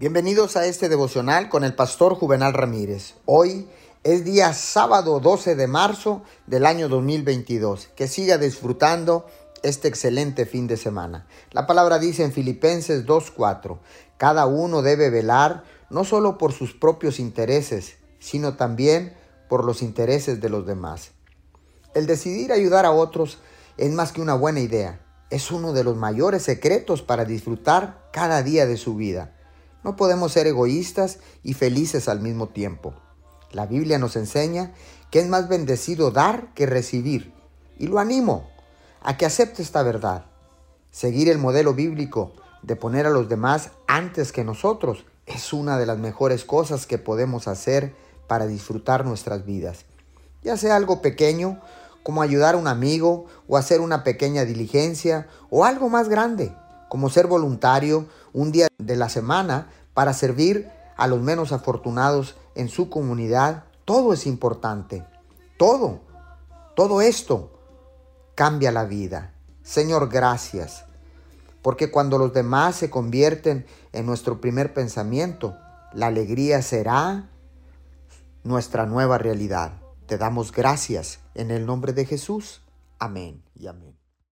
Bienvenidos a este devocional con el pastor Juvenal Ramírez. Hoy es día sábado 12 de marzo del año 2022. Que siga disfrutando este excelente fin de semana. La palabra dice en Filipenses 2.4, cada uno debe velar no solo por sus propios intereses, sino también por los intereses de los demás. El decidir ayudar a otros es más que una buena idea, es uno de los mayores secretos para disfrutar cada día de su vida. No podemos ser egoístas y felices al mismo tiempo. La Biblia nos enseña que es más bendecido dar que recibir. Y lo animo a que acepte esta verdad. Seguir el modelo bíblico de poner a los demás antes que nosotros es una de las mejores cosas que podemos hacer para disfrutar nuestras vidas. Ya sea algo pequeño, como ayudar a un amigo o hacer una pequeña diligencia, o algo más grande, como ser voluntario un día de la semana para servir a los menos afortunados en su comunidad, todo es importante. Todo, todo esto cambia la vida. Señor, gracias. Porque cuando los demás se convierten en nuestro primer pensamiento, la alegría será nuestra nueva realidad. Te damos gracias en el nombre de Jesús. Amén y amén.